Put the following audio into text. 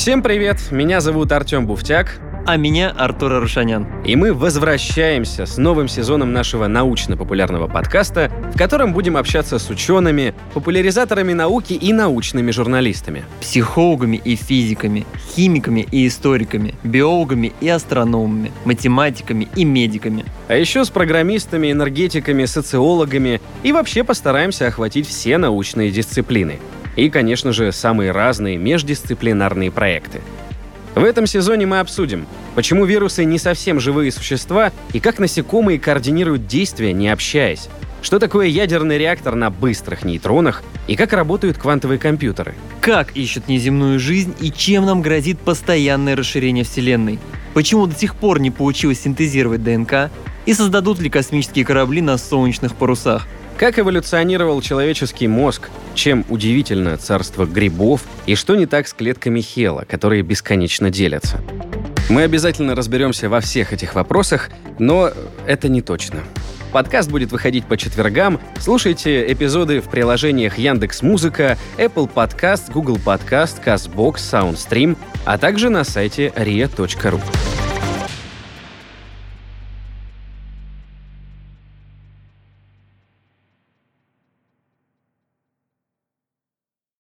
Всем привет, меня зовут Артем Буфтяк. А меня Артур Арушанян. И мы возвращаемся с новым сезоном нашего научно-популярного подкаста, в котором будем общаться с учеными, популяризаторами науки и научными журналистами. Психологами и физиками, химиками и историками, биологами и астрономами, математиками и медиками. А еще с программистами, энергетиками, социологами и вообще постараемся охватить все научные дисциплины. И, конечно же, самые разные междисциплинарные проекты. В этом сезоне мы обсудим, почему вирусы не совсем живые существа и как насекомые координируют действия, не общаясь. Что такое ядерный реактор на быстрых нейтронах и как работают квантовые компьютеры? Как ищут неземную жизнь и чем нам грозит постоянное расширение Вселенной? Почему до сих пор не получилось синтезировать ДНК? И создадут ли космические корабли на солнечных парусах? Как эволюционировал человеческий мозг, чем удивительно царство грибов и что не так с клетками Хела, которые бесконечно делятся. Мы обязательно разберемся во всех этих вопросах, но это не точно. Подкаст будет выходить по четвергам. Слушайте эпизоды в приложениях Яндекс Музыка, Apple Podcast, Google Podcast, CastBox, SoundStream, а также на сайте ria.ru.